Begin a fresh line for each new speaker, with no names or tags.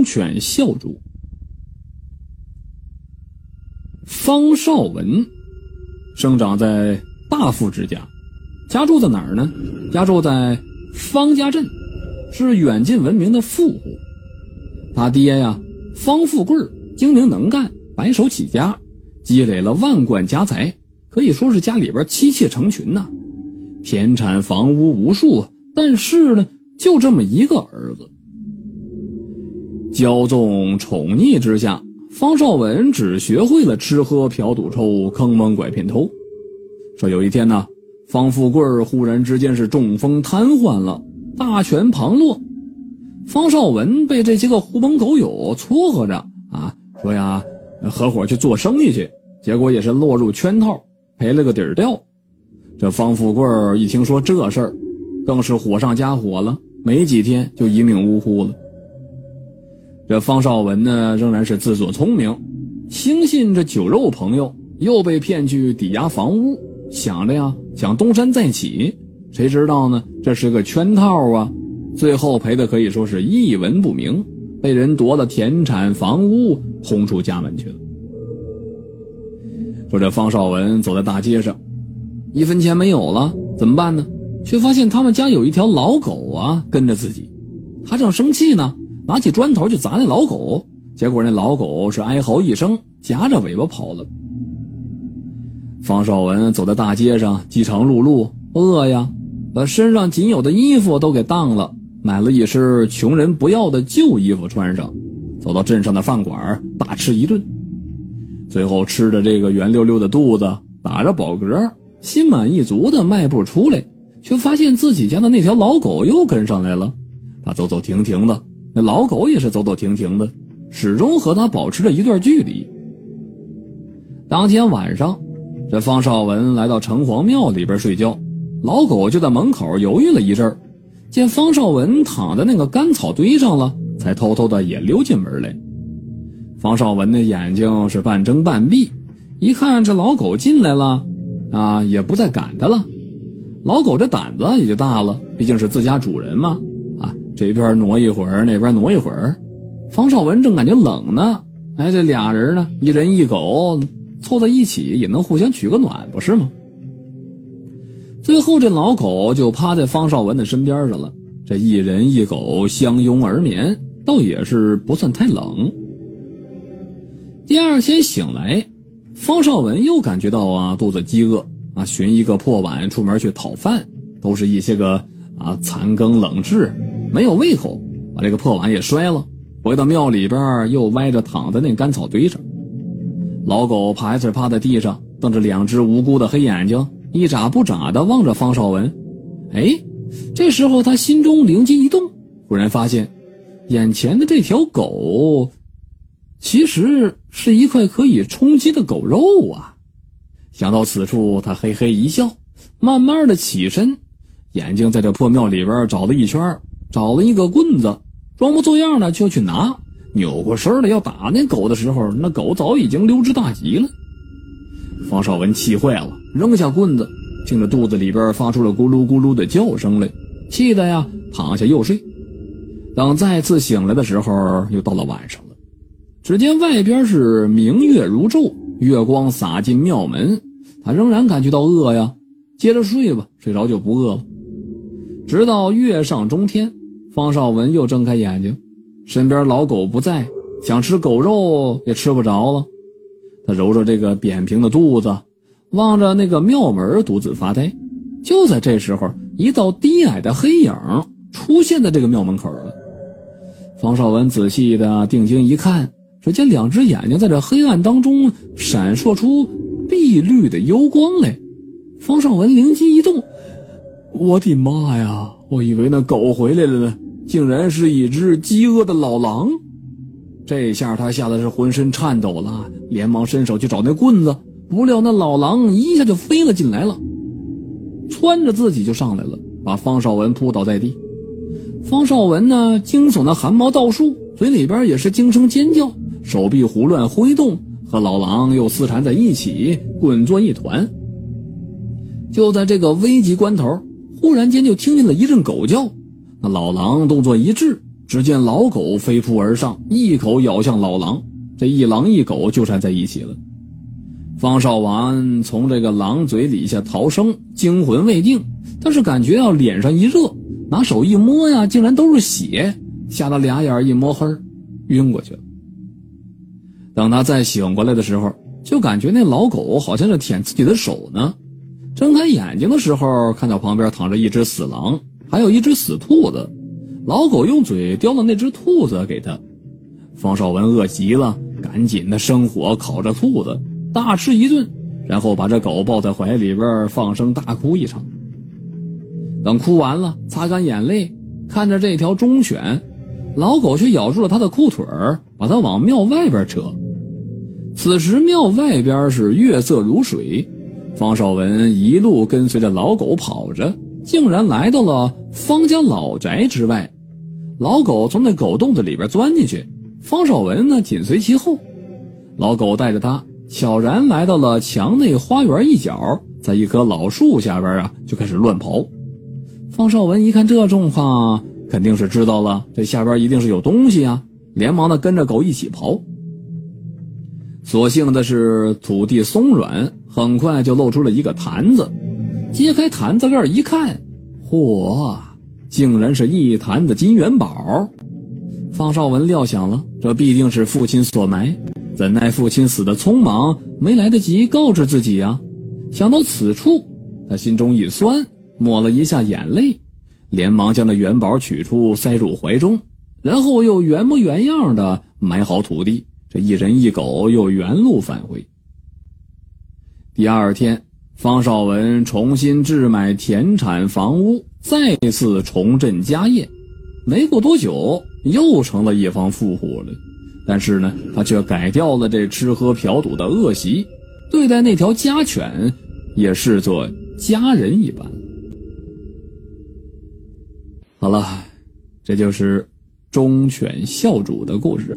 忠犬校主。方少文生长在大富之家，家住在哪儿呢？家住在方家镇，是远近闻名的富户。他爹呀，方富贵精明能干，白手起家，积累了万贯家财，可以说是家里边妻妾成群呐，田产房屋无数。但是呢，就这么一个儿子，骄纵宠溺之下。方少文只学会了吃喝嫖赌抽、坑蒙拐骗偷。说有一天呢，方富贵忽然之间是中风瘫痪了，大权旁落。方少文被这些个狐朋狗友撮合着啊，说呀，合伙去做生意去。结果也是落入圈套，赔了个底儿掉。这方富贵一听说这事儿，更是火上加火了，没几天就一命呜呼了。这方少文呢，仍然是自作聪明，轻信这酒肉朋友，又被骗去抵押房屋，想着呀想东山再起。谁知道呢，这是个圈套啊！最后赔的可以说是一文不名，被人夺了田产房屋，轰出家门去了。说这方少文走在大街上，一分钱没有了，怎么办呢？却发现他们家有一条老狗啊，跟着自己，他正生气呢。拿起砖头就砸那老狗，结果那老狗是哀嚎一声，夹着尾巴跑了。方少文走在大街上，饥肠辘辘，饿呀，把身上仅有的衣服都给当了，买了一身穷人不要的旧衣服穿上，走到镇上的饭馆大吃一顿。最后吃着这个圆溜溜的肚子，打着饱嗝，心满意足的迈步出来，却发现自己家的那条老狗又跟上来了，他走走停停的。那老狗也是走走停停的，始终和他保持着一段距离。当天晚上，这方少文来到城隍庙里边睡觉，老狗就在门口犹豫了一阵见方少文躺在那个干草堆上了，才偷偷的也溜进门来。方少文的眼睛是半睁半闭，一看这老狗进来了，啊，也不再赶他了。老狗这胆子也就大了，毕竟是自家主人嘛。这边挪一会儿，那边挪一会儿，方少文正感觉冷呢。哎，这俩人呢，一人一狗凑在一起也能互相取个暖，不是吗？最后这老狗就趴在方少文的身边上了。这一人一狗相拥而眠，倒也是不算太冷。第二天醒来，方少文又感觉到啊肚子饥饿啊，寻一个破碗出门去讨饭，都是一些个啊残羹冷炙。没有胃口，把这个破碗也摔了。回到庙里边，又歪着躺在那干草堆上。老狗排斥趴在地上，瞪着两只无辜的黑眼睛，一眨不眨的望着方少文。哎，这时候他心中灵机一动，忽然发现，眼前的这条狗，其实是一块可以充饥的狗肉啊！想到此处，他嘿嘿一笑，慢慢的起身，眼睛在这破庙里边找了一圈。找了一个棍子，装模作样的就要去拿，扭过身来要打那狗的时候，那狗早已经溜之大吉了。方少文气坏了，扔下棍子，听着肚子里边发出了咕噜咕噜的叫声来，气得呀躺下又睡。等再次醒来的时候，又到了晚上了。只见外边是明月如昼，月光洒进庙门，他仍然感觉到饿呀，接着睡吧，睡着就不饿了。直到月上中天。方少文又睁开眼睛，身边老狗不在，想吃狗肉也吃不着了。他揉着这个扁平的肚子，望着那个庙门，独自发呆。就在这时候，一道低矮的黑影出现在这个庙门口了。方少文仔细的定睛一看，只见两只眼睛在这黑暗当中闪烁出碧绿的幽光来。方少文灵机一动：“我的妈呀！”我以为那狗回来了呢，竟然是一只饥饿的老狼。这下他吓得是浑身颤抖了，连忙伸手去找那棍子，不料那老狼一下就飞了进来了，窜着自己就上来了，把方少文扑倒在地。方少文呢，惊悚的汗毛倒竖，嘴里边也是惊声尖叫，手臂胡乱挥动，和老狼又厮缠在一起，滚作一团。就在这个危急关头。忽然间就听见了一阵狗叫，那老狼动作一滞，只见老狗飞扑而上，一口咬向老狼。这一狼一狗纠缠在一起了。方少完从这个狼嘴里下逃生，惊魂未定，但是感觉到脸上一热，拿手一摸呀，竟然都是血，吓得俩眼一摸黑，晕过去了。等他再醒过来的时候，就感觉那老狗好像是舔自己的手呢。睁开眼睛的时候，看到旁边躺着一只死狼，还有一只死兔子。老狗用嘴叼了那只兔子给他。方少文饿极了，赶紧的生火烤着兔子。大吃一顿，然后把这狗抱在怀里边，放声大哭一场。等哭完了，擦干眼泪，看着这条忠犬，老狗却咬住了他的裤腿儿，把他往庙外边扯。此时庙外边是月色如水，方少文一路跟随着老狗跑着，竟然来到了方家老宅之外。老狗从那狗洞子里边钻进去，方少文呢紧随其后。老狗带着他。悄然来到了墙内花园一角，在一棵老树下边啊，就开始乱刨。方少文一看这状况，肯定是知道了，这下边一定是有东西啊，连忙的跟着狗一起刨。所幸的是土地松软，很快就露出了一个坛子。揭开坛子盖一看，嚯，竟然是一坛子金元宝。方少文料想了，这必定是父亲所埋。怎奈父亲死的匆忙，没来得及告知自己呀。想到此处，他心中一酸，抹了一下眼泪，连忙将那元宝取出，塞入怀中，然后又原模原样的埋好土地。这一人一狗又原路返回。第二天，方少文重新置买田产房屋，再次重振家业。没过多久，又成了一方富户了。但是呢，他却改掉了这吃喝嫖赌的恶习，对待那条家犬也视作家人一般。好了，这就是忠犬孝主的故事。